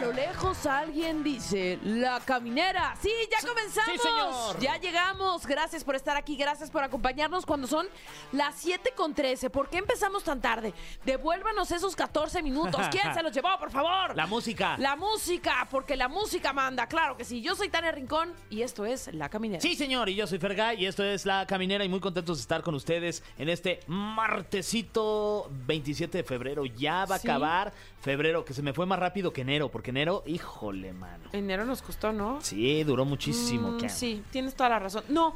Lo lejos alguien dice, la caminera. Sí, ya comenzamos. sí, señor. Ya llegamos. Gracias por estar aquí, gracias por acompañarnos cuando son las 7 con 13. ¿Por qué empezamos tan tarde? Devuélvanos esos 14 minutos. ¿Quién se los llevó, por favor? La música. La música, porque la música manda, claro que sí. Yo soy Tania Rincón y esto es La Caminera. Sí, señor, y yo soy Fergay y esto es La Caminera y muy contentos de estar con ustedes en este martesito 27 de febrero. Ya va a Sí. acabar febrero, que se me fue más rápido que enero, porque enero, híjole, mano. Enero nos costó, ¿no? Sí, duró muchísimo. Mm, sí, tienes toda la razón. No,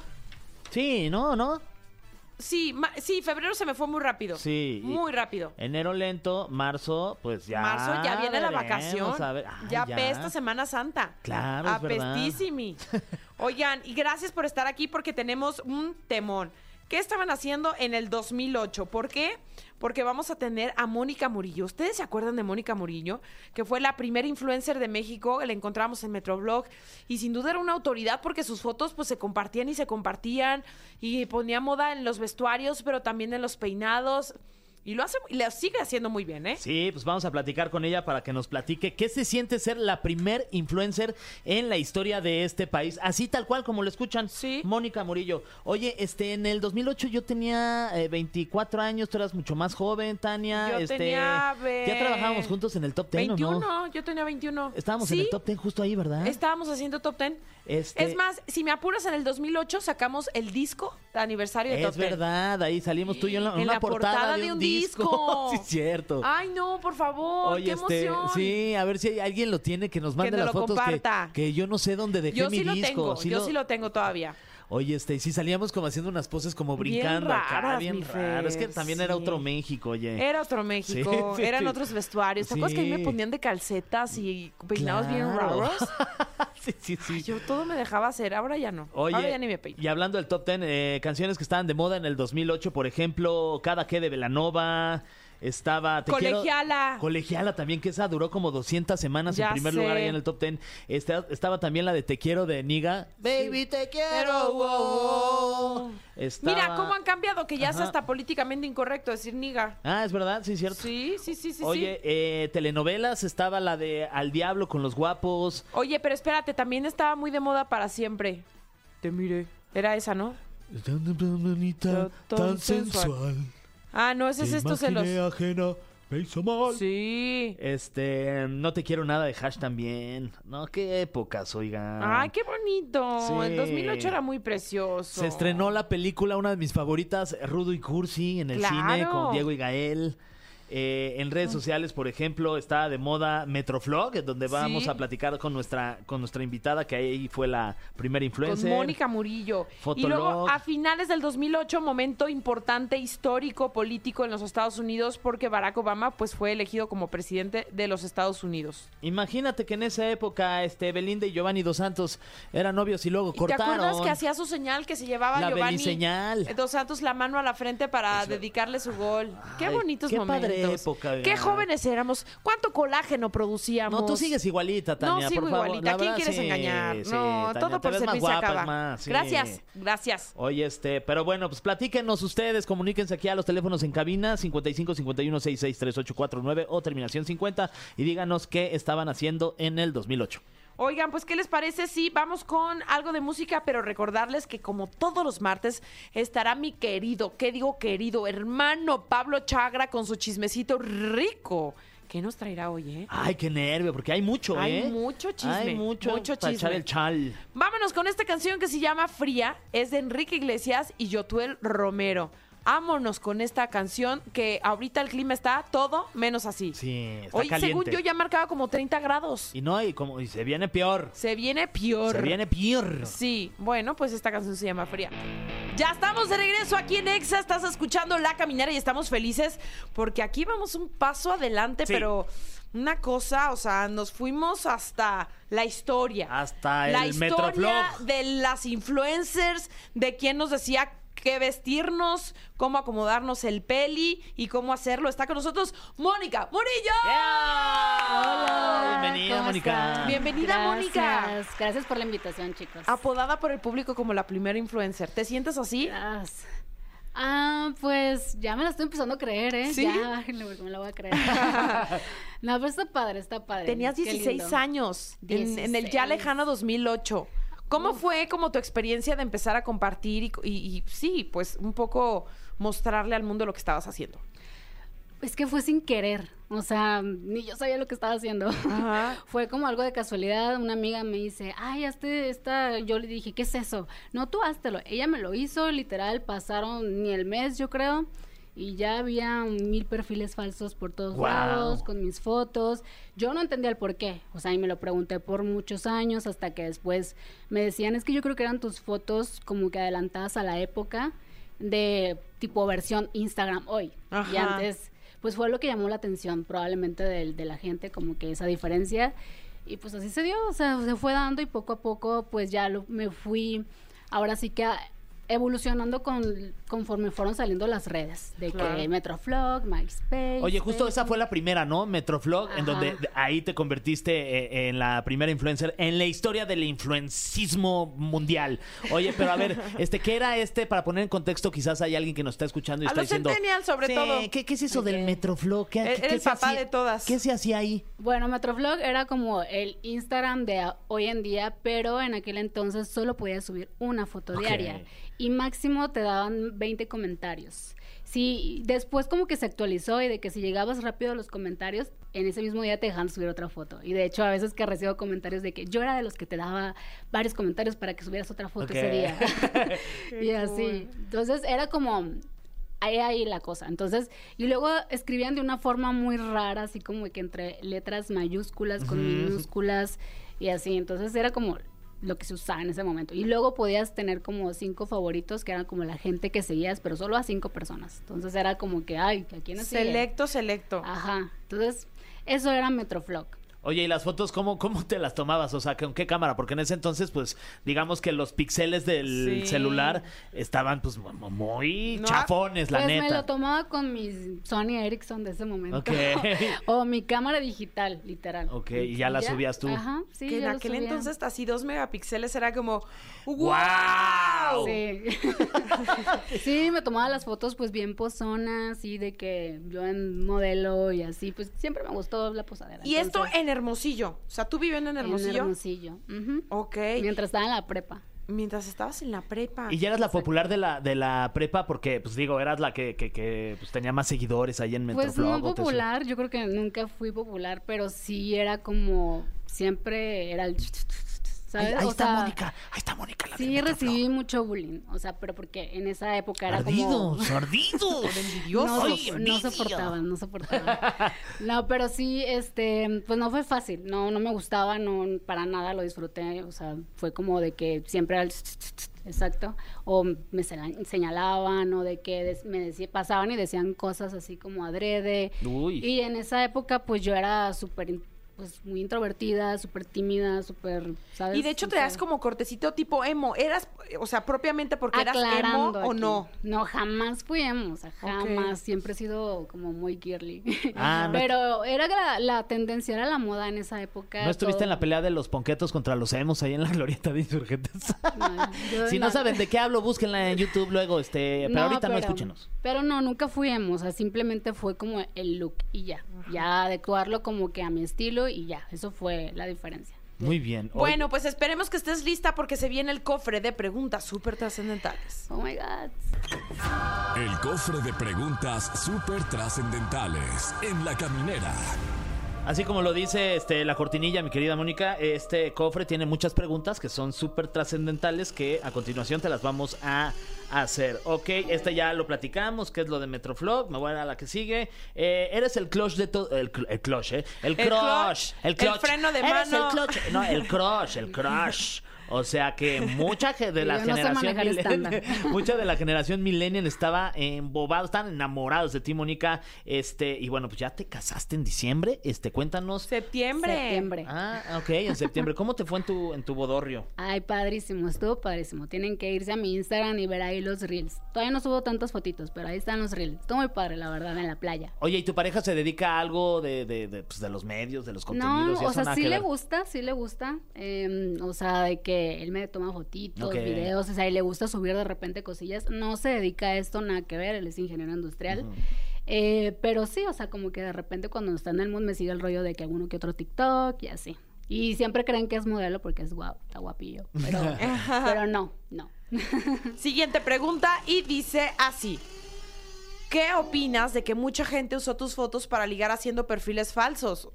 Sí, no, no. sí, ma- sí, febrero se me fue muy rápido. Sí. Muy rápido. Enero lento, marzo, pues ya. Marzo ya viene la vacación. a ver. Ay, ya apesta Semana Santa. Claro, es verdad. Apestísimi. Oigan, y gracias por estar aquí porque tenemos un temón. ¿Qué estaban haciendo en el 2008? ¿Por qué? Porque vamos a tener a Mónica Murillo. ¿Ustedes se acuerdan de Mónica Murillo? Que fue la primera influencer de México, la encontramos en Metroblog y sin duda era una autoridad porque sus fotos pues se compartían y se compartían y ponía moda en los vestuarios, pero también en los peinados y lo hace y lo sigue haciendo muy bien, ¿eh? Sí, pues vamos a platicar con ella para que nos platique qué se siente ser la primer influencer en la historia de este país. Así tal cual como lo escuchan. Sí. Mónica Murillo. Oye, este, en el 2008 yo tenía eh, 24 años, tú eras mucho más joven, Tania. Yo este, tenía Ya trabajábamos juntos en el Top 10, 21, ¿o no? yo tenía 21. Estábamos en el Top 10 justo ahí, ¿verdad? Estábamos haciendo top 10. Este- Es más, si me apuras, en el 2008 sacamos el disco de aniversario de Es top 10. verdad, ahí salimos tú y yo en, la- en En una la portada de un disco. sí, cierto. Ay, no, por favor, Oye, qué este, emoción. sí, a ver si alguien lo tiene, que nos mande las lo fotos que, yo no sé dónde dejé yo mi sí lo disco. tengo, Sí yo lo- sí lo tengo todavía. Oye, este, y sí salíamos como haciendo unas poses como Bien brincando acá, raras, bien mi raro. Es que también era otro México, oye. Era otro México, Sí, sí, eran otros vestuarios. ¿Te acuerdas que a mí me ponían de calcetas y peinados bien raros? sí, sí, sí. Yo todo me dejaba hacer, ahora ya no. Oye, ahora ya ni me peino. y hablando del top 10, eh, canciones que estaban de moda en el 2008, por ejemplo, Cada que de Velanova, estaba... Te quiero- Colegiala. Colegiala también, que esa duró como 200 semanas Ya en primer sé. lugar ahí en el top 10. Esta- estaba también la de Te quiero de Niga. Baby, te quiero. Pero, wow, wow. wow. Estaba- Mira cómo han cambiado, que ya es hasta políticamente incorrecto decir niga. Ah, es verdad, sí, cierto. Sí, sí, sí, sí. Oye, sí. eh, telenovelas, estaba la de Al Diablo con los guapos. Oye, pero espérate, también estaba muy de moda para siempre. Te mire. Era esa, ¿no? Tan bonita, Tan tan sensual. sensual. Ah, no, ese es esto se los. imaginé ajena, me hizo mal. Sí. Este, No te quiero nada de Hash también. No, qué épocas, oigan. Ay, qué bonito. Sí. El 2008 era muy precioso. Se estrenó la película, una de mis favoritas, Rudo y Cursi, en el Claro. cine con Diego y Gael. Eh, en redes sociales, por ejemplo, está de moda Metroflog, donde vamos Sí. a platicar con nuestra, con nuestra invitada, que ahí fue la primera Con influencer. Mónica Murillo. Y Fotolog. luego, a finales del 2008, momento importante, histórico, político en los Estados Unidos, porque Barack Obama pues fue elegido como presidente de los Estados Unidos. Imagínate que en esa época este Belinda y Giovanni Dos Santos eran novios y luego ¿Y ¿Te cortaron. acuerdas que hacía su señal que se llevaba La Giovanni. Dos Santos la mano a la frente para dedicarle su gol? Qué bonitos qué momentos. padre época, Qué jóvenes éramos. ¿Cuánto colágeno producíamos? No, tú sigues igualita, Tania, No, sigo por favor. igualita. ¿A quién quieres sí, engañar? sí, no, Tania, todo por más servicio se guapa, acaba. más, sí. Gracias, gracias. Oye, este, pero bueno, pues platíquenos ustedes, comuníquense aquí a los teléfonos en cabina 55 51 66 3849 o terminación 50 y díganos qué estaban haciendo en el 2008. Oigan, pues, ¿qué les parece? Sí, vamos con algo de música, pero recordarles que como todos los martes estará mi querido, ¿qué digo querido? Hermano Pablo Chagra con su chismecito rico. ¿Qué nos traerá hoy, eh? Ay, qué nervio, porque hay mucho, Hay ¿eh? mucho chisme, Hay mucho, mucho para echar chisme. el chal. Vámonos con esta canción que se llama Fría, es de Enrique Iglesias y Yotuel Romero. Ámonos con esta canción que ahorita el clima está todo menos así. Sí, está Hoy, caliente. según yo, ya marcaba como 30 grados. Y no, y como y se viene peor. Se viene peor. Se viene peor. Sí, bueno, pues esta canción se llama Fría. Ya estamos de regreso aquí en Exa, estás escuchando La Caminera y estamos felices porque aquí vamos un paso adelante, Sí. pero una cosa, o sea, nos fuimos hasta la historia. Hasta la el historia Metroflog. de las influencers, de quién nos decía qué vestirnos, cómo acomodarnos el peli y cómo hacerlo. Está con nosotros Mónica Murillo. ¡Yeah! Hola. Bienvenida, Mónica. Bienvenida, Mónica. Gracias. Por la invitación, chicos. Apodada por el público como la primera influencer. ¿Te sientes así? Gracias. Ah, pues ya me la estoy empezando a creer, ¿eh? ¿Sí? Ya, me la voy a creer. no, pero está padre, está padre. Tenías Qué 16 lindo. años en, en el ya 16. lejano 2008. ¿Cómo fue como tu experiencia de empezar a compartir y, y- y sí, pues un poco mostrarle al mundo lo que estabas haciendo? Es que fue sin querer. O sea, ni yo sabía lo que estaba haciendo. Ajá. Fue como algo de casualidad. Una amiga me dice, ay, este, esta. Yo le dije, ¿qué es eso? No, tú háztelo. Ella me lo hizo, literal, pasaron ni el mes, yo creo. Y ya había mil perfiles falsos por todos Guau. lados, con mis fotos. Yo no entendía el por qué. O sea, y me lo pregunté por muchos años, hasta que después me decían, es que yo creo que eran tus fotos como que adelantadas a la época de tipo versión Instagram hoy. Y antes pues fue lo que llamó la atención probablemente de, de la gente, como que esa diferencia. Y pues así se dio, o sea, se fue dando y poco a poco pues ya lo- me fui, ahora sí que a- evolucionando con, conforme fueron saliendo las redes, de Claro. que Metroflog, MySpace. Oye, justo esa fue la primera, ¿no? Metroflog, en donde de- ahí te convertiste eh, en la primera influencer en la historia del influencismo mundial. Oye, pero a ver, este, ¿qué era este? Para poner en contexto, quizás hay alguien que nos está escuchando y A está los diciendo. sobre Sí, todo. ¿qué, qué es eso del. Metroflog? ¿Qué, el qué se papá hacía- de todas. ¿Qué se hacía ahí? Bueno, Metroflog era como el Instagram de hoy en día, pero en aquel entonces solo podías subir una foto Ok. diaria y máximo te daban 20 comentarios. Sí, después como que se actualizó y de que si llegabas rápido a los comentarios, en ese mismo día te dejaban subir otra foto. Y de hecho a veces que recibo comentarios de que yo era de los que te daba varios comentarios para que subieras otra foto Ok. ese día. y así. Entonces era como ahí ahí la cosa. Entonces, y luego escribían de una forma muy rara, así como que entre letras mayúsculas con minúsculas y así. Entonces era como lo que se usaba en ese momento. Y luego podías tener como cinco favoritos que eran como la gente que seguías, pero solo a cinco personas. Entonces era como que, ay, ¿a quién sigue? Selecto, selecto. Ajá. Entonces, eso era Metroflog. Oye, ¿y las fotos cómo, cómo te las tomabas? O sea, ¿con qué cámara? Porque en ese entonces, pues, digamos que los píxeles del Sí. celular estaban, pues, mu- muy No, chafones, la pues me neta. lo tomaba con mi Sony Ericsson de ese momento. Ok. o mi cámara digital, literal. Ok, y ya la subías tú. Ajá, sí. que en lo aquel subía. entonces así dos megapíxeles era como ¡Wow! ¡Guau! Sí. sí, me tomaba las fotos pues bien pozonas y de que yo en modelo y así, pues siempre me gustó la posadera. Y esto Entonces, en Hermosillo. O sea, tú viviendo en Hermosillo. En Hermosillo. Ok. Mientras estaba en la prepa. Mientras estabas en la prepa. Y ya eras la popular de la, de la prepa porque, pues digo, eras la que, que, que, pues, tenía más seguidores ahí en Pues Metroflog. no o te- popular, yo creo que nunca fui popular, pero sí era como, siempre era el... ¿Sabes? Ahí, ahí O está sea, Mónica, ahí está Mónica. La Sí, recibí mucho bullying, o sea, pero porque en esa época era Ardidos, como... ardidos. No, Ay, so- no soportaban, no soportaban. No, pero sí, este, pues no fue fácil, no, no me gustaba, no, para nada lo disfruté, o sea, fue como de que siempre era el exacto, o me señalaban, o de que me decía, pasaban y decían cosas así como adrede, Uy. y en esa época, pues yo era súper, pues muy introvertida, súper tímida, súper, ¿sabes? Y de hecho O te das como cortecito tipo emo. ¿Eras, o sea, propiamente porque eras emo o no? No, jamás fui emo, o sea, jamás. Siempre he sido como muy girly. Ah, no- Pero era la, la tendencia, era la moda en esa época. ¿No estuviste todo- en la pelea de los ponquetos contra los emos ahí en la glorieta de insurgentes? No, si no no. saben de qué hablo, búsquenla en YouTube luego, este, pero ahorita no escúchenos. Pero no, nunca fui emo, o sea, simplemente fue como el look y ya. Ya adecuarlo como que a mi estilo y ya. Eso fue la diferencia. Muy bien. Hoy- Bueno, pues esperemos que estés lista porque se viene el cofre de preguntas súper trascendentales. Oh my God. El cofre de preguntas súper trascendentales en la caminera. Así como lo dice este, la cortinilla, mi querida Mónica, este cofre tiene muchas preguntas que son súper trascendentales que a continuación te las vamos a hacer. Ok, este ya lo platicamos, que es lo de Metroflog, me voy a la que sigue. Eh, eres el clutch de todo... El, cl- el clutch, ¿eh? El El crush. El, el clutch. freno de Eres mano. el clutch. No, el crush, el crush. O sea que mucha de la no generación millennial, mucha de la generación millennial estaba embobado, estaban enamorados de ti, Mónica. Este, y bueno, pues ya te casaste en diciembre. Este, cuéntanos. Septiembre. Septiembre. Ah, ok, en septiembre. ¿Cómo te fue en tu, en tu bodorrio? Ay, padrísimo, estuvo padrísimo. Tienen que irse a mi Instagram y ver ahí los reels. Todavía no subo tantas fotitos, pero ahí están los reels. Estuvo muy padre, la verdad, en la playa. Oye, ¿y tu pareja se dedica a algo de, de, de, pues, de los medios, de los No, contenidos? y o sea, sí le gusta, sí le gusta. eh, o sea, de que él me toma fotitos, videos, o sea, y le gusta subir de repente cosillas. No se dedica a esto, nada que ver, él es ingeniero industrial. Eh, pero sí, o sea, como que de repente cuando está en el mood me sigue el rollo de que alguno que otro TikTok y así. Y siempre creen que es modelo porque es guapo, está guapillo. Pero, pero no, no. Siguiente pregunta y dice así. ¿Qué opinas de que mucha gente usó tus fotos para ligar haciendo perfiles falsos?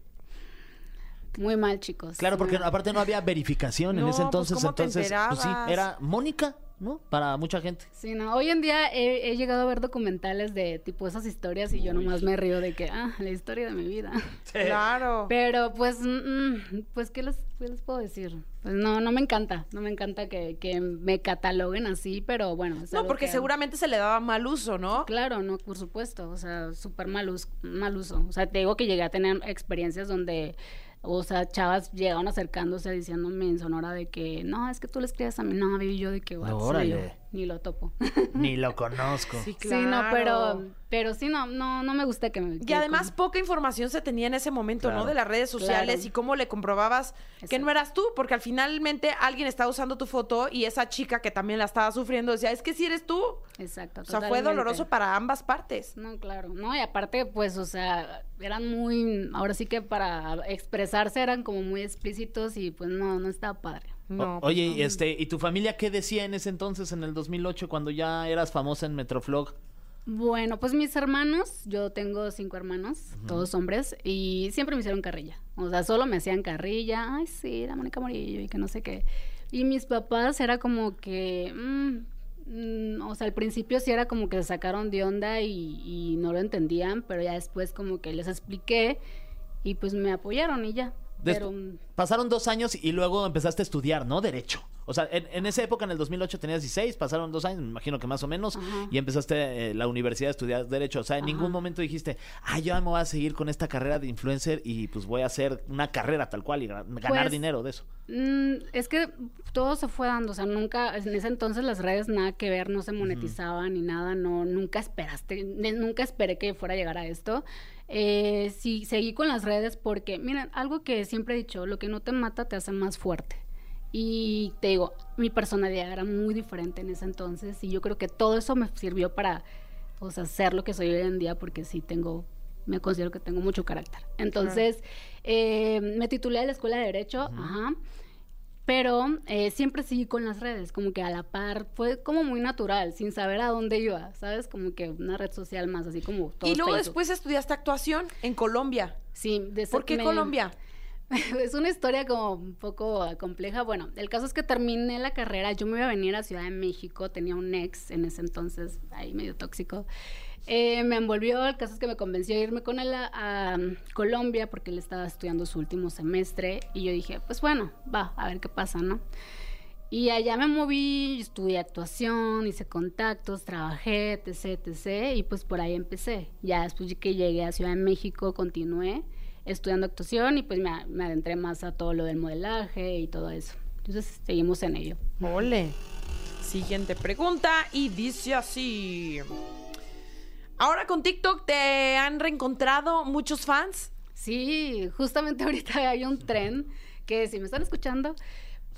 Muy mal, chicos. Claro, porque Muy- aparte no había verificación en No, ese pues, entonces. ¿cómo te entonces, pues sí, era Mónica, ¿no? Para mucha gente. Sí, no. Hoy en día he, he llegado a ver documentales de tipo esas historias y yo nomás me río de que, ah, la historia de mi vida. Claro. Pero pues, mm, pues, ¿qué les, qué les puedo decir? Pues no, no me encanta. No me encanta que, que me cataloguen así, pero bueno. es No, porque que- seguramente se le daba mal uso, ¿no? Claro, no, por supuesto. O sea, súper mal, us- mal uso. O sea, te digo que llegué a tener experiencias donde, o sea, chavas llegaron acercándose diciéndome en Sonora de que, no, es que tú le escribes a mi novio y yo de que, "What?" Órale. Sí, ni lo topo. Ni lo conozco. Sí, Sí, no, pero, pero sí, no, no, no me gusta que me... Y además como- poca información se tenía en ese momento, ¿no? Claro. De las redes sociales Claro. y cómo le comprobabas que no eras tú, porque al finalmente alguien estaba usando tu foto y esa chica que también la estaba sufriendo decía, es que si eres tú. Exacto. O sea, fue doloroso para ambas partes. No, claro, no, y aparte, pues, o sea, eran muy, ahora sí que para expresarse eran como muy explícitos y pues no, no estaba padre. No, O- pues Oye, no. y este, ¿y tu familia qué decía en ese entonces, en el 2008, cuando ya eras famosa en Metroflog? Bueno, pues mis hermanos, yo tengo cinco hermanos, todos hombres, y siempre me hicieron carrilla. O sea, solo me hacían carrilla, ay, sí, la Mónica Morillo y que no sé qué. Y mis papás era como que, mm, mm, o sea, al principio sí era como que se sacaron de onda y, y no lo entendían, pero ya después como que les expliqué y pues me apoyaron y ya. Pero Pasaron dos años y luego empezaste a estudiar, ¿no? Derecho. O sea, en, en esa época, en el 2008, tenías 16, pasaron dos años, me imagino que más o menos, Ajá. y empezaste eh, la universidad a estudiar Derecho. O sea, en Ajá. ningún momento dijiste, ah, yo me voy a seguir con esta carrera de influencer y pues voy a hacer una carrera tal cual y ga- ganar Pues, dinero de eso. Mm, es que todo se fue dando, o sea, nunca, en ese entonces las redes nada que ver, no se monetizaban ni nada, no, nunca esperaste, nunca esperé que fuera a llegar a esto. Eh, sí, seguí con las redes porque, miren, algo que siempre he dicho, lo que no te mata te hace más fuerte. Y te digo, mi personalidad era muy diferente en ese entonces y yo creo que todo eso me sirvió para, o sea, ser lo que soy hoy en día porque sí tengo, me considero que tengo mucho carácter. Entonces, eh, me titulé de la Escuela de Derecho, ajá, pero eh, siempre seguí con las redes, como que a la par, fue como muy natural, sin saber a dónde iba, ¿sabes? Como que una red social más, así como todo Y luego Facebook. después estudiaste actuación en Colombia. Sí, de ¿Por qué me- Colombia? es una historia como un poco compleja. Bueno, el caso es que terminé la carrera, yo me iba a venir a Ciudad de México, tenía un ex en ese entonces, ahí medio tóxico. Eh, me envolvió, el caso es que me convenció a irme con él a, a, um, Colombia porque él estaba estudiando su último semestre y yo dije, pues bueno, va, a ver qué pasa, ¿no? Y allá me moví, estudié actuación, hice contactos, trabajé, etc, etc, y pues por ahí empecé. Ya después que llegué a Ciudad de México, continué estudiando actuación y pues me, me adentré más a todo lo del modelaje y todo eso. Entonces seguimos en ello. Ole. Siguiente pregunta y dice así. Ahora con TikTok te han reencontrado muchos fans. Sí, justamente ahorita hay un tren que si me están escuchando,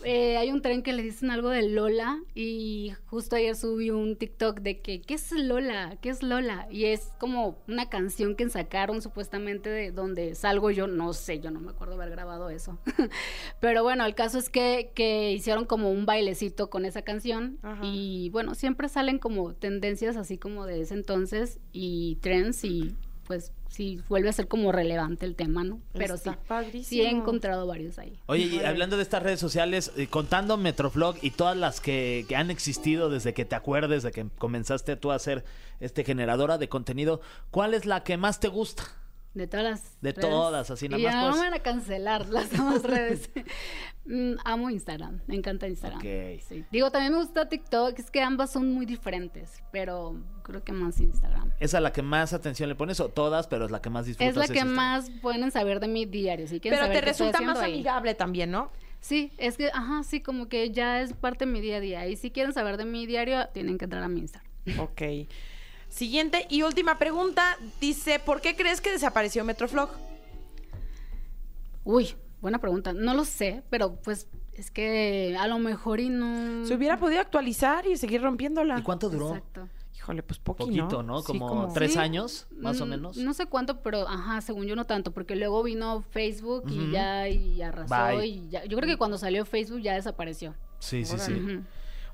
eh, hay un tren que le dicen algo de Lola y justo ayer subí un TikTok de que, ¿qué es Lola? ¿Qué es Lola? Y es como una canción que sacaron supuestamente de donde salgo yo, no sé, yo no me acuerdo haber grabado eso. Pero bueno, el caso es que, que hicieron como un bailecito con esa canción Ajá. y bueno, siempre salen como tendencias así como de ese entonces y trends y pues sí vuelve a ser como relevante el tema, ¿no? Pero Está sí, padrísimo. sí he encontrado varios ahí. Oye, y hablando de estas redes sociales, eh, contando Metroflog y todas las que, que han existido desde que te acuerdes, de que comenzaste tú a ser este generadora de contenido, ¿cuál es la que más te gusta? De todas las De redes. todas, así, nada y más ya no me van a cancelar las demás redes. Mm, Amo Instagram, me encanta Instagram. Ok. Sí. Digo, también me gusta TikTok, es que ambas son muy diferentes, pero creo que más Instagram. ¿Es a la que más atención le pones o todas, pero es la que más disfrutas? Es la que Instagram? más pueden saber de mi diario. Si Pero saber te resulta más ahí. amigable también, ¿no? Sí, es que, ajá, sí, como que ya es parte de mi día a día. Y si quieren saber de mi diario, tienen que entrar a mi Instagram. Ok. Siguiente y última pregunta. Dice, ¿por qué crees que desapareció Metroflog? Uy, buena pregunta. No lo sé, pero pues es que a lo mejor y no. Se hubiera podido actualizar y seguir rompiéndola. ¿Y cuánto duró? Exacto. Híjole, pues poquito, Poquito, ¿no? Sí, Como, tres Sí. años, más o Mm, menos. No sé cuánto, pero ajá, según yo no tanto, porque luego vino Facebook y ya y arrasó Bye. y ya. Yo creo que cuando salió Facebook ya desapareció. Sí, sí, sí.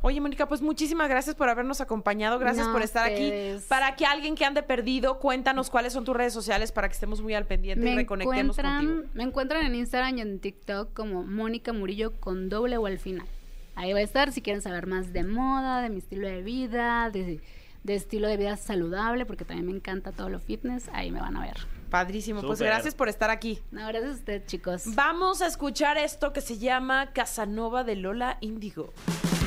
Oye, Mónica, pues muchísimas gracias por habernos acompañado. Gracias No, por estar ustedes. aquí. Para que alguien que ande perdido, cuéntanos cuáles son tus redes sociales para que estemos muy al pendiente y reconectemos contigo. me encuentran en Instagram y en TikTok como Mónica Murillo con doble o al final. Ahí va a estar si quieren saber más de moda, de mi estilo de vida, de, de estilo de vida saludable, porque también me encanta todo lo fitness. Ahí me van a ver. Padrísimo. Pues gracias por estar aquí. No, gracias a usted, chicos. Vamos a escuchar esto que se llama Casanova de Lola Índigo.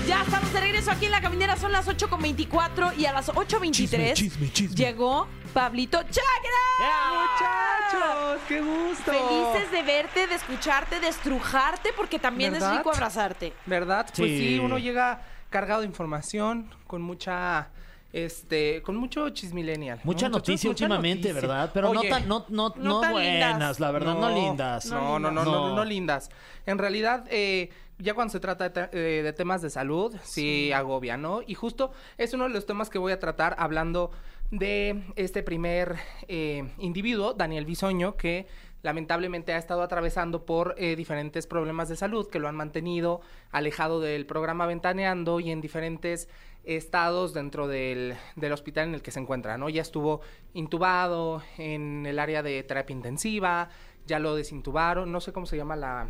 Ya estamos de regreso aquí en la caminera, son las 8.24 y a las 8.23 Chisme, chisme, chisme. llegó Pablito Chagra. Muchachos, qué gusto. Felices de verte, de escucharte, de estrujarte, porque también es rico abrazarte. ¿Verdad? Pues Sí. sí, uno llega cargado de información, con mucha este, con mucho chismillennial. ¿no, Mucha noticia Mucha últimamente, noticia. ¿verdad? Pero no tan, no, no, no no tan buenas, lindas. la verdad, no, lindas. No, no, no, no, No. no lindas. En realidad, eh, ya cuando se trata de, eh, de temas de salud, sí, agobia, ¿no? Y justo es uno de los temas que voy a tratar hablando de este primer eh, individuo, Daniel Bisoño, que lamentablemente ha estado atravesando por eh, diferentes problemas de salud que lo han mantenido alejado del programa Ventaneando y en diferentes estados dentro del, del hospital en el que se encuentra, ¿no? Ya estuvo intubado en el área de terapia intensiva, ya lo desintubaron, no sé cómo se llama la...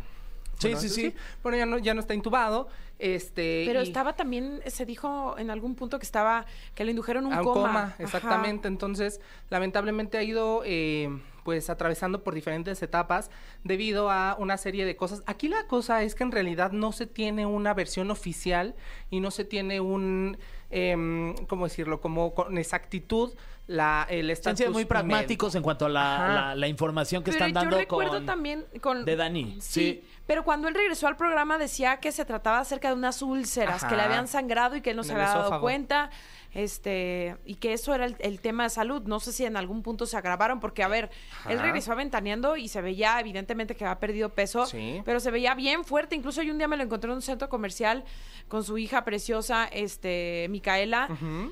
Sí, bueno, sí, sí. Bueno, ya no, ya no está intubado, este... Pero y- estaba también, se dijo en algún punto que estaba, que le indujeron un a un coma. coma, Ajá. exactamente. Entonces, lamentablemente ha ido eh, pues atravesando por diferentes etapas debido a una serie de cosas. Aquí la cosa es que en realidad no se tiene una versión oficial y no se tiene un, em, ¿cómo decirlo? Como con exactitud la, el Han estatus sido muy pragmáticos médico. en cuanto a la, la- la información que Pero están yo dando recuerdo con... también con... de Dani, Sí, sí. pero cuando él regresó al programa decía que se trataba acerca de unas úlceras, que le habían sangrado y que él no se había dado cuenta, este, y que eso era el, el tema de salud. No sé si en algún punto se agravaron, porque a ver, él regresó aventaneando y se veía evidentemente que había perdido peso, Sí. pero se veía bien fuerte. Incluso yo un día me lo encontré en un centro comercial con su hija preciosa, este, Micaela,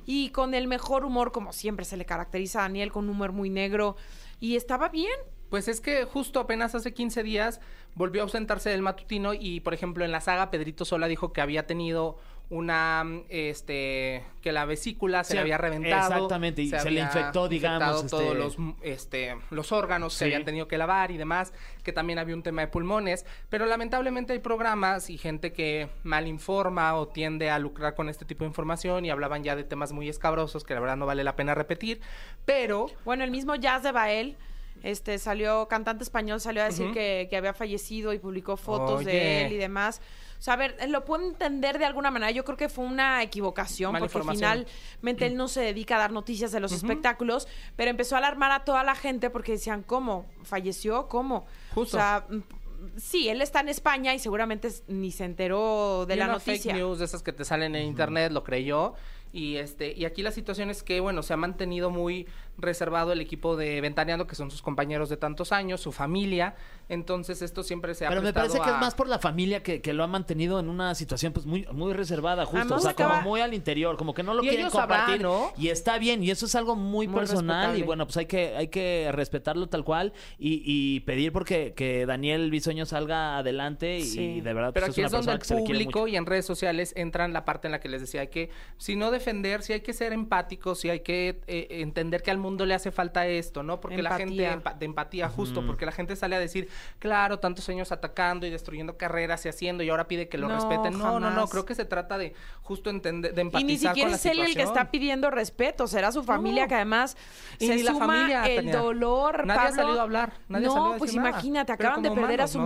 y con el mejor humor, como siempre se le caracteriza a Daniel, con un humor muy negro, y estaba bien. Pues es que justo apenas hace 15 días volvió a ausentarse del matutino y, por ejemplo, en la saga Pedrito Sola dijo que había tenido una, este, que la vesícula se Sí, le había reventado. exactamente, y se le había infectó, digamos, infectado este- todos los, este, los órganos Sí. se habían tenido que lavar y demás, que también había un tema de pulmones, pero lamentablemente hay programas y gente que mal informa o tiende a lucrar con este tipo de información y hablaban ya de temas muy escabrosos que la verdad no vale la pena repetir, pero Bueno, el mismo Jazz de Bael, este, salió, cantante español, salió a decir que, que había fallecido y publicó fotos de él y demás. O sea, a ver, lo puedo entender de alguna manera. Yo creo que fue una equivocación, Mala porque finalmente él no se dedica a dar noticias de los espectáculos, pero empezó a alarmar a toda la gente porque decían, ¿cómo? ¿Falleció? ¿Cómo? Justo. O sea, mm, sí, él está en España y seguramente ni se enteró de Y la una noticia. fake news de esas que te salen en internet, lo creyó. Y este, y aquí la situación es que, bueno, se ha mantenido muy reservado el equipo de Ventaneando, que son sus compañeros de tantos años, su familia. Entonces, esto siempre se ha Pero me parece que es más por la familia que, que lo ha mantenido en una situación pues muy, muy reservada, justo. Además, o sea, acaba- como muy al interior, como que no lo Y quieren sabrán, compartir. ¿no? Y está bien, y eso es algo muy, Muy personal. respetable. Y bueno, pues hay que, hay que respetarlo tal cual y, y pedir porque que Daniel Bisoño salga adelante y, de verdad Pero pues, aquí es, una donde el público y en redes sociales entran la parte en la que les decía, que, si no defender, si hay que ser empáticos, si hay que eh, entender que al mundo le hace falta esto, ¿no? Porque la gente empa- de empatía justo, porque la gente sale a decir, claro, tantos años atacando y destruyendo carreras y haciendo y ahora pide que lo No, respeten. No, no, no, creo que se trata de justo entender, de Y empatizar ni siquiera con la es él el que está pidiendo respeto, será su familia No. que además Y se ni la suma familia, el Tania. dolor. Nadie ha salido a hablar, nadie ha no, salido a pues decir nada. imagínate, acaban de perder a su ¿no?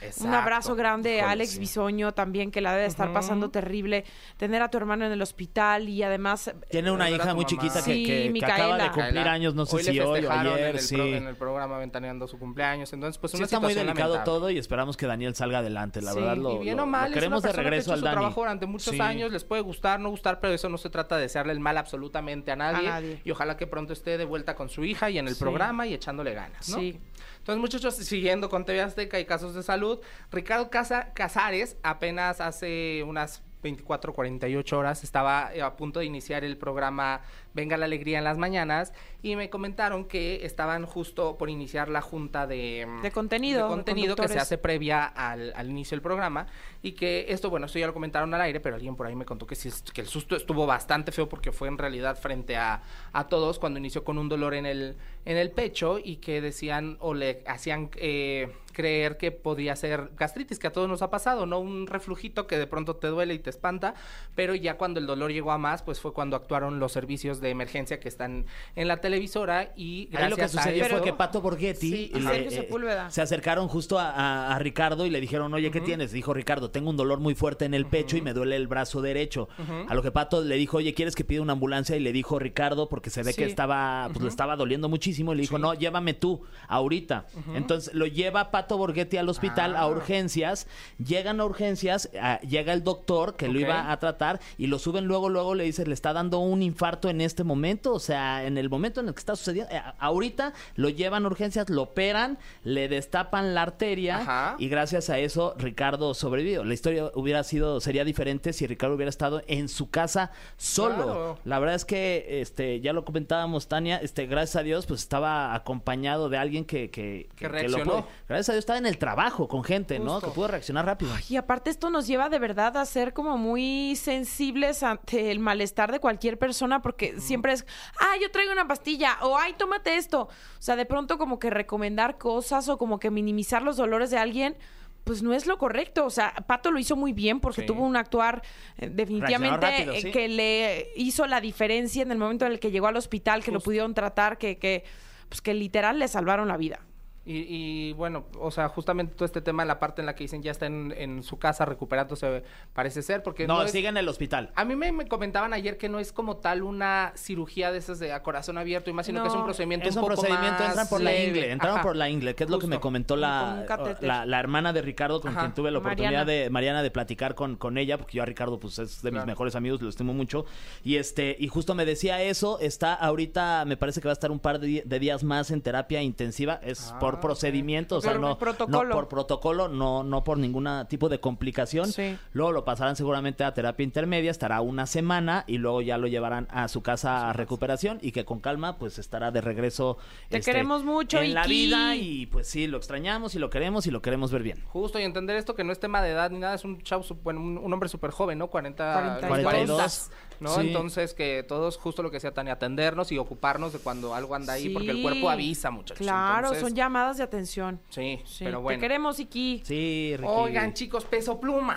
Mamá. Un Exacto. abrazo grande a Alex sí. Bisoño también, que la debe estar pasando terrible. Tener a tu hermano en el hospital y además Tiene una hija muy mamá. chiquita que, Sí, que- que acaba de cumplir Micaela. años, no sé Hoy si hoy o ayer, en el, sí. pro- en el programa ventaneando su cumpleaños. Entonces, pues Sí, una está muy delicado lamentable. todo y esperamos que Daniel salga adelante, la Sí, verdad lo, y bien lo- o mal, lo es queremos una de que regreso hecho al Dani. trabajo durante muchos Sí. años, les puede gustar, no gustar, pero eso no se trata de desearle el mal absolutamente a nadie. A nadie. Y ojalá que pronto esté de vuelta con su hija y en el Sí. programa y echándole ganas, ¿no? Sí. Entonces, muchachos, siguiendo con TV Azteca y casos de salud, Ricardo Casa- Casares apenas hace unas 24, 48 horas estaba eh, a punto de iniciar el programa Venga la Alegría en las mañanas y me comentaron que estaban justo por iniciar la junta de, De contenido, de de contenido que se hace previa al, al inicio del programa y que esto, bueno, esto ya lo comentaron al aire, pero alguien por ahí me contó que, sí, que el susto estuvo bastante feo porque fue en realidad frente a, a todos cuando inició con un dolor en el, en el pecho y que decían o le hacían eh, creer que podría ser gastritis, que a todos nos ha pasado, ¿no? Un reflujito que de pronto te duele y te espanta, pero ya cuando el dolor llegó a más, pues fue cuando actuaron los servicios de emergencia que están en la televisora y Ahí gracias lo que a sucedió eso- fue que Pato Borghetti Sí, y le- Sergio Sepúlveda. se acercaron justo a, a- a Ricardo y le dijeron, oye, ¿qué tienes? Dijo Ricardo, tengo un dolor muy fuerte en el pecho y me duele el brazo derecho. A lo que Pato le dijo, oye, ¿quieres que pida una ambulancia? Y le dijo Ricardo, porque se ve que estaba, pues le estaba doliendo muchísimo, y le dijo, no, llévame tú, ahorita. Entonces lo lleva Pato Borghetti al hospital Ah. a urgencias, llegan a urgencias, ah, llega el doctor que lo iba a tratar y lo suben luego, luego le dice, le está dando un infarto en este momento, o sea, en el momento en el que está sucediendo, eh, ahorita lo llevan a urgencias, lo operan, le destapan la arteria Ajá. y gracias a eso Ricardo sobrevivió. La historia hubiera sido, sería diferente si Ricardo hubiera estado en su casa solo. Claro. La verdad es que, este, ya lo comentábamos, Tania, este, gracias a Dios, pues estaba acompañado de alguien que, que, Que lo reaccionó. puede- gracias a Dios estaba en el trabajo con gente, ¿no? Que pudo reaccionar rápido. Y aparte esto nos lleva de verdad a ser como muy sensibles ante el malestar de cualquier persona porque siempre es, ah, yo traigo una pastilla o ay, tómate esto. O sea, de pronto como que recomendar cosas o como que minimizar los dolores de alguien. Pues no es lo correcto. O sea, Pato lo hizo muy bien porque Sí. tuvo un actuar eh, definitivamente rápido, eh, sí. que le hizo la diferencia en el momento en el que llegó al hospital, que lo pudieron tratar, que, que, pues que literal le salvaron la vida. Y, y, bueno, o sea, justamente todo este tema, la parte en la que dicen ya está en, en su casa recuperándose, parece ser, porque No, es- sigue en el hospital. A mí me, me comentaban ayer que no es como tal una cirugía de esas de a corazón abierto y más, sino que es un No, procedimiento Es un un poco procedimiento, más entran por la ingle, entraron Ajá. por la ingle, que es lo que me comentó la, la, la hermana de Ricardo, con Ajá. quien tuve la oportunidad Mariana. de, Mariana, de platicar con, con ella, porque yo a Ricardo, pues es de mis Claro. mejores amigos, lo estimo mucho. Y este, y justo me decía eso, está ahorita, me parece que va a estar un par de días más en terapia intensiva, es Ah, por procedimiento, o sea, Por no, protocolo. no por protocolo, no, no por ningún tipo de complicación. Sí. Luego lo pasarán seguramente a terapia intermedia, estará una semana y luego ya lo llevarán a su casa a recuperación y que con calma pues estará de regreso. este, Te queremos mucho, en la vida y pues sí, lo extrañamos y lo queremos y lo queremos ver bien. Justo, y entender esto que no es tema de edad ni nada, es un chavo, bueno, un, un hombre súper joven, ¿no? 40, 42. 42, ¿no? sí. Entonces, que todos, justo lo que sea Tania, atendernos y ocuparnos de cuando algo anda ahí, porque el cuerpo avisa, muchachos. Claro, Entonces, son llamadas de atención. Sí, Sí, pero Te bueno. queremos, Iki. Sí, Ricky. Oigan, chicos, peso pluma.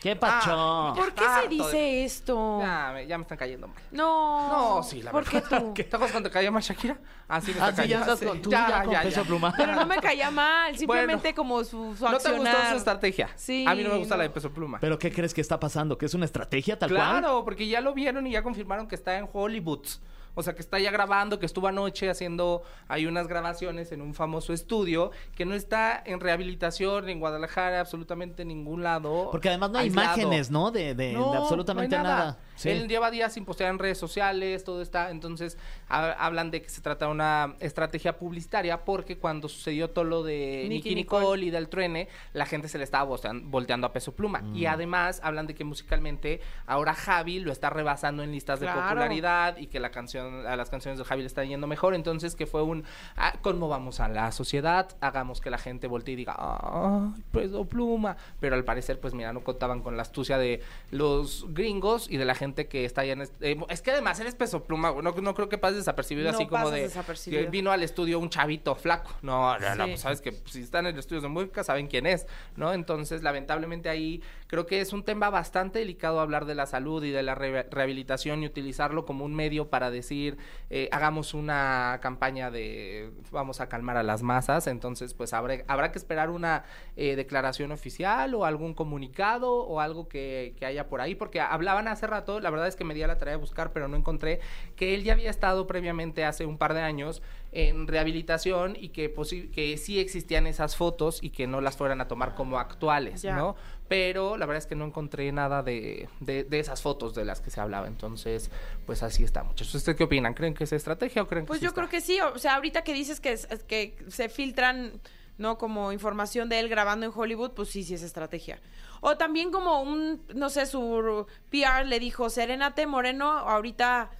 ¿Qué pacho? Ah, ¿Por qué se dice de- esto? Ya, me, ya me están cayendo mal. No. No, sí, la ¿Por qué verdad. tú? ¿Te acuerdas cuando caía mal Shakira? Ah, sí, me Ah, está sí, ya cayendo. andas con tú ya con peso pluma. Pero no me caía mal, simplemente Bueno, como su, su ¿No te accionar. gustó su estrategia? Sí, A mí no me gusta no. la de peso pluma. ¿Pero qué crees que está pasando? ¿Que es una estrategia tal cual? Claro, porque ya lo vieron y ya confirmaron que está en Hollywood. O sea, que está ya grabando, que estuvo anoche haciendo hay unas grabaciones en un famoso estudio, que no está en rehabilitación en Guadalajara, absolutamente en ningún lado. Porque además no hay aislado. imágenes, ¿no? De, de- de absolutamente no hay nada. Sí. Él lleva días sin postear en redes sociales, todo está. Entonces, ha- hablan de que se trata de una estrategia publicitaria porque cuando sucedió todo lo de Nicky Nicole. Nicole y del truene, la gente se le estaba voltean- volteando a peso pluma. Y Mm. además, hablan de que musicalmente ahora Javi lo está rebasando en listas de popularidad y que la canción, a las canciones de Javi le están yendo mejor. Entonces, que fue un ah, conmovamos a la sociedad, hagamos que la gente voltee y diga, ¡ay, peso pluma! Pero al parecer, pues mira, no contaban con la astucia de los gringos y de la gente que está allá en... est- eh, es que además eres peso pluma. No, no creo que pases desapercibido No así como de... que vino al estudio un chavito flaco. No, no, no, Sí. pues sabes que si están en el estudio de música saben quién es, ¿no? Entonces, lamentablemente ahí creo que es un tema bastante delicado hablar de la salud y de la re- rehabilitación y utilizarlo como un medio para decir, eh, hagamos una campaña de vamos a calmar a las masas. Entonces, pues habrá, habrá que esperar una eh, declaración oficial o algún comunicado o algo que, que haya por ahí, porque hablaban hace rato, la verdad es que me di a la tarea de buscar, pero no encontré, que él ya había estado previamente hace un par de años en rehabilitación y que, que sí existían esas fotos y que no las fueran a tomar como actuales, Ya. ¿no? Pero la verdad es que no encontré nada de, de, de esas fotos de las que se hablaba, entonces, pues así está, muchachos. ¿Ustedes qué opinan? ¿Creen que es estrategia o creen que Pues yo está? creo que sí, o sea, ahorita que dices que, que se filtran, ¿no? Como información de él grabando en Hollywood, pues sí, sí es estrategia. O también como un, no sé, su PR le dijo, Serénate Moreno, ahorita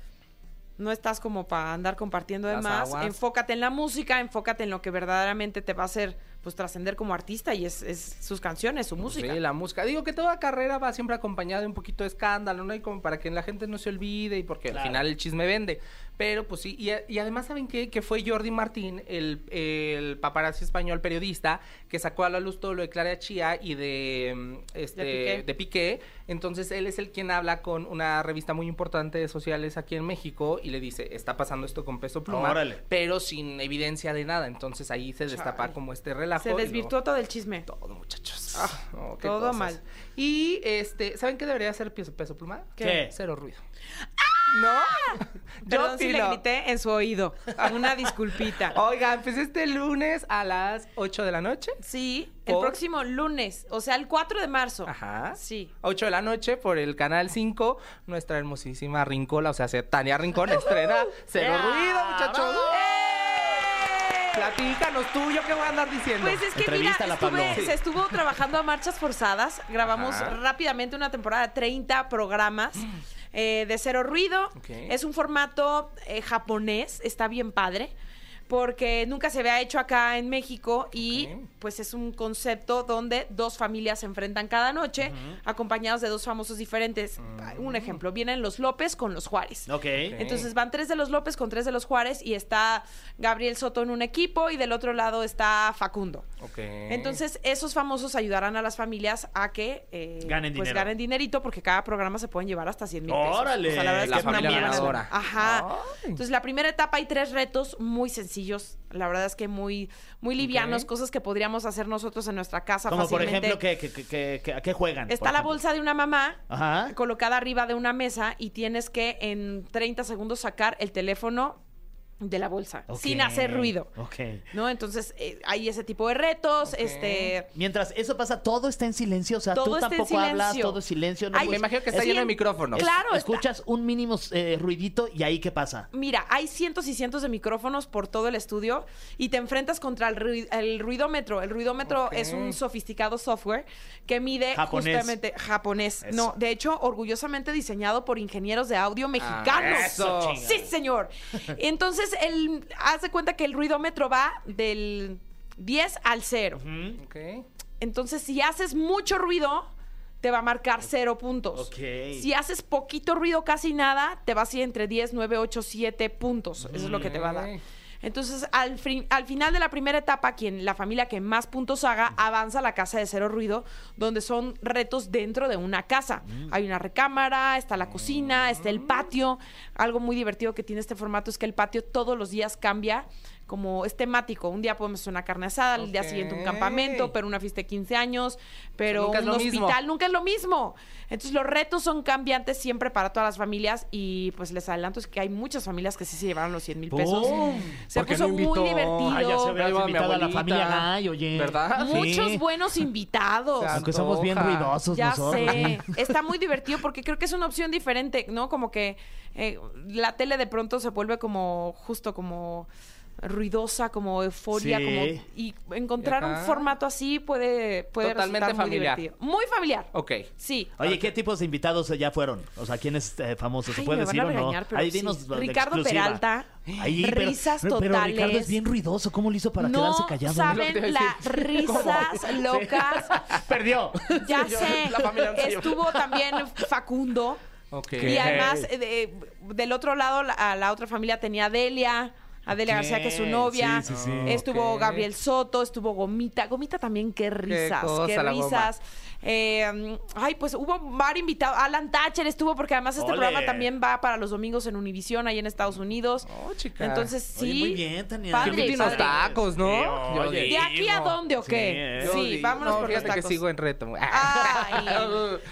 no estás como para andar compartiendo de más, enfócate en la música, enfócate en lo que verdaderamente te va a hacer, pues, trascender como artista y es, es sus canciones, su música. Sí, la música. Digo que toda carrera va siempre acompañada de un poquito de escándalo, ¿no? Y como para que la gente no se olvide y porque Claro. al final el chisme vende. Pero pues sí, y, y además saben qué? que fue Jordi Martín, el, el paparazzi español periodista, que sacó a la luz todo lo de Clara Chía y de, mm, este, De Piqué. de Piqué. Entonces él es el quien habla con una revista muy importante de sociales aquí en México y le dice, está pasando esto con peso pluma, Órale. pero sin evidencia de nada. Entonces ahí se destapa Chale. como este relajo. Se luego- desvirtuó todo el chisme. todo, muchachos. Ah, qué todo cosas. mal. Y este, ¿saben qué debería hacer peso, peso pluma? ¿Qué? Cero ruido. ¡Ah! ¿No? Perdón si le grité en su oído. Una disculpita. Oigan, pues este lunes a las 8 de la noche. Sí, el próximo lunes, o sea, el 4 de marzo. Ajá. Sí. 8 de la noche por el canal 5, nuestra hermosísima Rincola, o sea, se- Tania Rincón estrena Cero ¡Ya! Ruido, muchachos. ¡Eh! Platícanos tú, yo qué voy a andar diciendo. Pues es que mira, estuve- Sí. se estuvo trabajando a marchas forzadas. Grabamos Ajá. rápidamente una temporada de 30 programas eh, de cero ruido. Es un formato eh, japonés, está bien padre. Porque nunca se había hecho acá en México y pues es un concepto donde dos familias se enfrentan cada noche, acompañados de dos famosos diferentes. Mm. Un ejemplo, vienen los López con los Juárez. Ok. Entonces van tres de los López con tres de los Juárez y está Gabriel Soto en un equipo y del otro lado está Facundo. Ok. Entonces esos famosos ayudarán a las familias a que eh, Ganen pues dinero. ganen dinerito porque cada programa se pueden llevar hasta 100 mil pesos. ¡Órale! O sea, la verdad es La que es una familia muy buena ganadora. lana. Ajá. Ay. Entonces la primera etapa hay tres retos muy sencillos. La verdad es que muy, muy livianos, cosas que podríamos hacer nosotros en nuestra casa Como por ejemplo, ¿qué, qué, qué- qué- qué- a qué juegan? Está la bolsa de una mamá Ajá. colocada arriba de una mesa y tienes que en 30 segundos sacar el teléfono de la bolsa sin hacer ruido. Ok. ¿No? Entonces eh, hay ese tipo de retos, este Mientras eso pasa, todo está en silencio. O sea, Todo tú está en tampoco hablas, silencio. todo es silencio. No Me imagino que está es- lleno de micrófonos. es- Claro, está- Escuchas un mínimo eh, ruidito y ahí qué pasa. Mira, hay cientos y cientos de micrófonos por todo el estudio y te enfrentas contra el, rui- el ruidómetro. El ruidómetro es un sofisticado software que mide Japonés. justamente japonés. Eso. No, de hecho, orgullosamente diseñado por ingenieros de audio mexicanos. eso, sí, señor. Entonces, el, haz de cuenta que el ruidómetro va del 10 al 0. Ok. Entonces, si haces mucho ruido, te va a marcar cero puntos. Ok. Si haces poquito ruido, casi nada, te va a ir entre 10, 9, 8, 7 puntos. Eso es lo que te va a dar. Ok. Entonces, al, fin- al final de la primera etapa, quien la familia que más puntos haga, avanza a la casa de cero ruido, donde son retos dentro de una casa. Hay una recámara, está la cocina, está el patio. Algo muy divertido que tiene este formato es que el patio todos los días cambia. Como es temático. Un día podemos hacer una carne asada, al día siguiente un campamento, pero una fiesta de 15 años, pero Nunca un mismo. hospital, nunca es lo mismo. Entonces los retos son cambiantes siempre para todas las familias y pues les adelanto es que hay muchas familias que sí se llevaron los 100 mil pesos. Se ¿Por qué puso no muy divertido. Ya se invitado a la familia oye. ¿Verdad? Sí. Muchos buenos invitados. Aunque somos bien ruidosos Ya nosotros. sé, está muy divertido porque creo que es una opción diferente, ¿no? Como que eh, la tele de pronto se vuelve como justo como ruidosa, como euforia, Sí. como y encontrar un formato así puede puede Totalmente muy familiar. divertido. Muy familiar. Ok. Sí. Oye, ¿qué tipos de invitados ya fueron? O sea, ¿quiénes eh, famosos? ¿Se puede decir a o no? pero Ahí sí. dinos de Ricardo exclusiva. Peralta, Ahí, pero- risas pero, Pero Ricardo totales. es bien ruidoso. ¿Cómo lo hizo para no quedarse callado? saben las risas locas. Perdió. Ya Sí, yo- sé. la. Estuvo también Facundo. Ok. Y además, eh, de- del otro lado, la, a la otra familia tenía Delia. A Delia Ok, García, que es su novia. sí, sí, sí. Estuvo. Gabriel Soto, estuvo Gomita. Gomita también, qué risas, qué, cosa, Goma. Eh, ay, pues hubo varios invitados. Alan Thatcher estuvo, porque además este Ole. programa también va para los domingos en Univisión, ahí en Estados Unidos. Oh, chica. Entonces, sí. Oye, muy bien, Tania. Padre, Que unos tacos, ¿no? Sí, Yo oye. ¿De aquí a dónde o qué? ¿eh? Sí, vámonos no, por los que sigo en reto. Ay.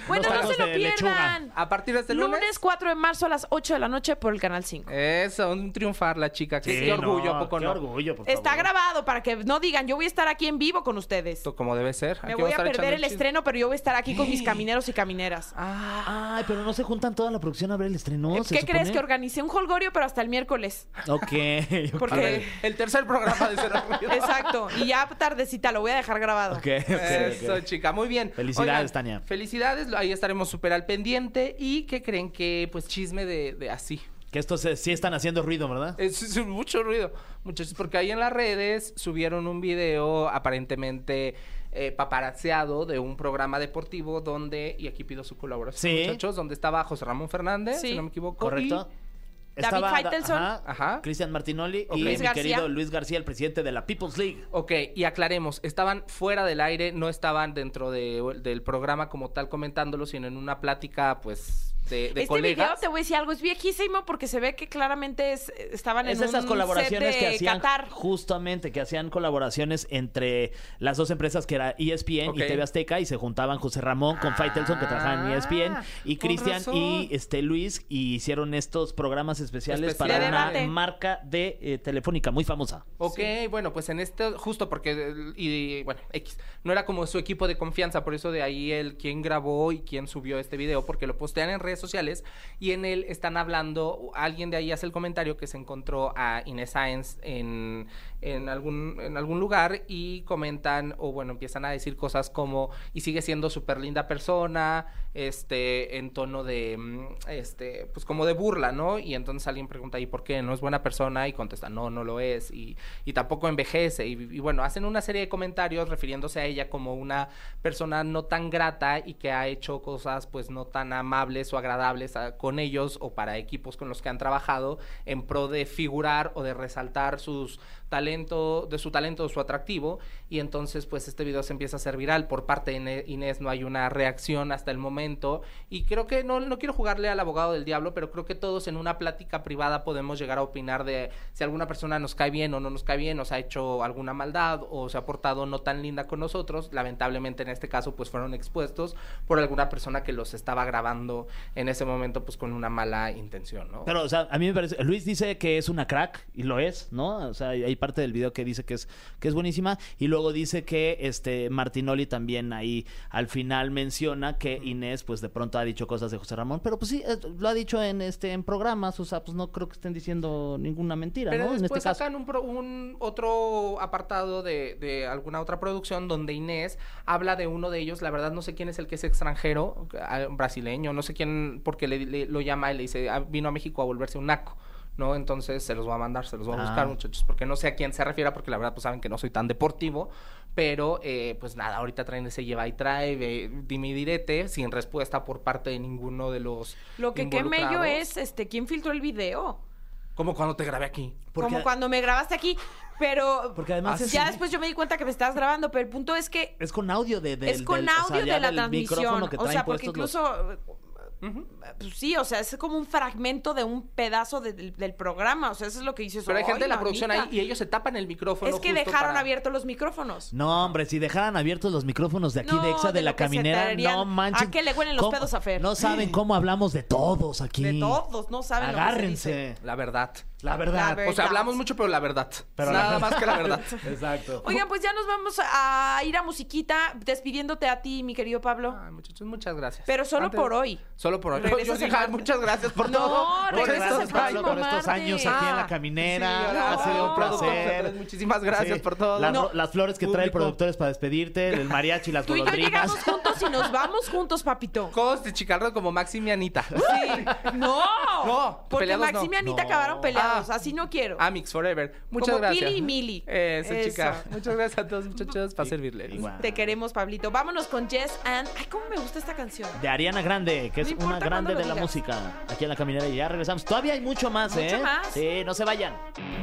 bueno, no se lo pierdan. A partir de este lunes. Lunes 4 de marzo a las 8 de la noche por el Canal 5. Eso, un triunfar la chica. Qué, Sí, qué orgullo, no, ¿a poco qué no? orgullo, por Está favor. grabado para que no digan, yo voy a estar aquí en vivo con ustedes. Esto como debe ser. Me voy a perder el estreno, pero yo voy a estar aquí con mis camineros y camineras. Ay, pero no se juntan toda la producción a ver el estreno. Eh, ¿se ¿Qué crees? supone? Que organicé un holgorio, pero hasta el miércoles. Ok. ok. Porque- El tercer programa de Cero Ruido. Exacto. Y ya tardecita lo voy a dejar grabado. Ok. Eso, chica, muy bien. Felicidades, Tania. Felicidades, ahí estaremos súper al pendiente. ¿Y qué creen que, pues, chisme de, de así? Que estos eh, sí están haciendo ruido, ¿verdad? Es, es mucho ruido, muchachos, porque ahí en las redes subieron un video aparentemente eh, paparazziado de un programa deportivo donde, y aquí pido su colaboración, Sí. muchachos, donde estaba José Ramón Fernández, Sí. si no me equivoco. ¿Correcto? David Faitelson. Ajá, Ajá. Cristian Martinoli y Luis mi García. querido Luis García, el presidente de la People's League. y- Ok, y aclaremos, estaban fuera del aire, no estaban dentro de- del programa como tal comentándolo, sino en una plática, pues, de, de este colegas. video, te voy a decir algo, es viejísimo porque se ve que claramente es- estaban Es en esas un colaboraciones set que de hacían Qatar. justamente, que hacían colaboraciones entre las dos empresas que era ESPN y TV Azteca y se juntaban José Ramón con Faitelson que trabajaban en ESPN y Cristian y este Luis y hicieron estos programas especiales Especial. para De una debate. marca de eh, telefónica muy famosa. Ok, bueno, pues en este, justo porque, y bueno, X, no era como su equipo de confianza, por eso de ahí el quien grabó y quien subió este video, porque lo postean en redes sociales y en él están hablando, alguien de ahí hace el comentario que se encontró a Inés Sáenz en, en, algún, en algún lugar y comentan, o bueno, empiezan a decir cosas como, y sigue siendo súper linda persona, este, en tono de, mm, este, pues como de burla, ¿no? Y entonces alguien pregunta, ¿y por qué? ¿No es buena persona? Y contesta, no, no lo es, y, y tampoco envejece, y, y bueno, hacen una serie de comentarios refiriéndose a ella como una persona no tan grata y que ha hecho cosas pues no tan amables o agradables a- con ellos o para equipos con los que han trabajado en pro de figurar o de resaltar sus talento, de su talento, de su atractivo, y entonces pues este video se empieza a hacer viral. Por parte de Inés, no hay una reacción hasta el momento, y creo que no, no quiero jugarle al abogado del diablo, pero creo que todos en una plática privada podemos llegar a opinar de si alguna persona nos cae bien o no nos cae bien, nos ha hecho alguna maldad o se ha portado no tan linda con nosotros, lamentablemente en este caso pues fueron expuestos por alguna persona que los estaba grabando en ese momento pues con una mala intención, ¿no? Pero, o sea, a mí me parece. Luis dice que es una crack, y lo es, ¿no? O sea, hay parte del video que dice que es, que es buenísima. Y luego dice que este Martinoli también ahí al final menciona que Inés, pues de pronto ha dicho cosas de José Ramón. Pero pues sí, eh, lo ha dicho en este en programas. O sea, pues no creo que estén diciendo ninguna mentira, Pero ¿no? En después este caso. sacan un, pro- un otro apartado de, de alguna otra producción donde Inés habla de uno de ellos. La verdad no sé quién es el que es extranjero, brasileño, no sé quién, porque le, le- lo llama y le dice, "Ah, vino a México a volverse un naco. ¿no? Entonces se los voy a mandar, se los voy a Ah. buscar, muchachos, porque no sé a quién se refiere, porque la verdad, pues saben que no soy tan deportivo, pero eh, pues nada, ahorita traen ese lleva y trae, eh, dime y direte, sin respuesta por parte de ninguno de los. Lo que qué mello es, este, ¿quién filtró el video? Como cuando te grabé aquí. Porque- Como cuando me grabaste aquí, pero Porque además es- ya después yo me di cuenta que me estabas grabando, pero el punto es que Es con audio de, del- es con del- o sea, audio de la transmisión, micrófono que o sea, porque los- pues sí, o sea, es como un fragmento de un pedazo de- del, del programa, o sea, eso es lo que dices. Pero hay gente de la "Ay, producción ahí mamita". y ellos se tapan el micrófono. Es que justo dejaron para- abiertos los micrófonos. No, hombre, si dejaran abiertos los micrófonos de aquí No, de Exa de, de la caminera, no manches. ¿A qué le huelen los pedos a Fer? No saben cómo hablamos de todos aquí. De todos, no saben lo que se Agárrense. dice. La verdad. La verdad. La ver- O sea, Verdad. hablamos mucho, pero la verdad. Pero la Nada verdad. más que la verdad. Exacto. Oigan, pues ya nos vamos a ir a musiquita, despidiéndote a ti, mi querido Pablo. Ay, muchachos, muchas gracias. Pero solo Antes- por hoy. Solo por hoy. Yo dije, martes. muchas gracias por No, todo. Muchas regresas gracias, el Pablo, por estos años aquí en la Ah, caminera. sí, ha sido un no, placer. Muchísimas gracias Sí. por todo. Las, No. las flores que trae el Público. productor es para despedirte, el mariachi, las Tú y yo golondrinas. llegamos juntos y nos vamos juntos, papito. Coste, chicarro como Maxi y Anita. Sí. No. No, Porque Maxi y no. mi Anita No. acabaron peleados. Ah. Así no quiero. Amix Forever. Muchas Como gracias. Pili y Mili. Eso, Eso. chica. Muchas gracias a todos, muchachos, para servirles. Igual. Te queremos, Pablito. Vámonos con Jess and. Ay, cómo me gusta esta canción. De Ariana Grande, que es No una grande de la digas. música aquí en la caminera y ya regresamos. Todavía hay mucho más, ¿Mucho ¿eh? más? Sí, no se vayan.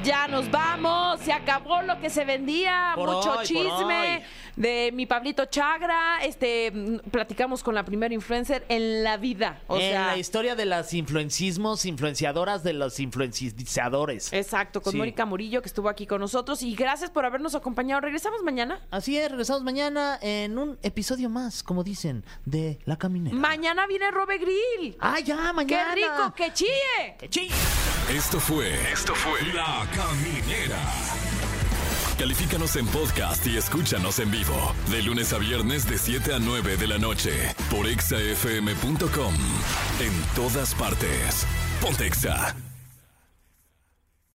Ya nos vamos, se acabó lo que se vendía, Por mucho hoy, por chisme hoy. de mi Pablito Chagra, este mm, platicamos con la primera influencer en la vida, o en sea, la historia de las influencismos, influenciadoras de los exacto, con Sí. Mónica Murillo que estuvo aquí con nosotros y gracias por habernos acompañado. Regresamos mañana. Así es, regresamos mañana en un episodio más, como dicen, de La Caminera. Mañana viene Robe Grill. ¡Ah, ya, ¡Qué mañana! rico, que chille! ¡Qué chi! Esto fue. Esto fue. La Caminera. Califícanos en podcast y escúchanos en vivo. De lunes a viernes, de 7 a 9 de la noche. Por exafm.com. En todas partes. Pontexa.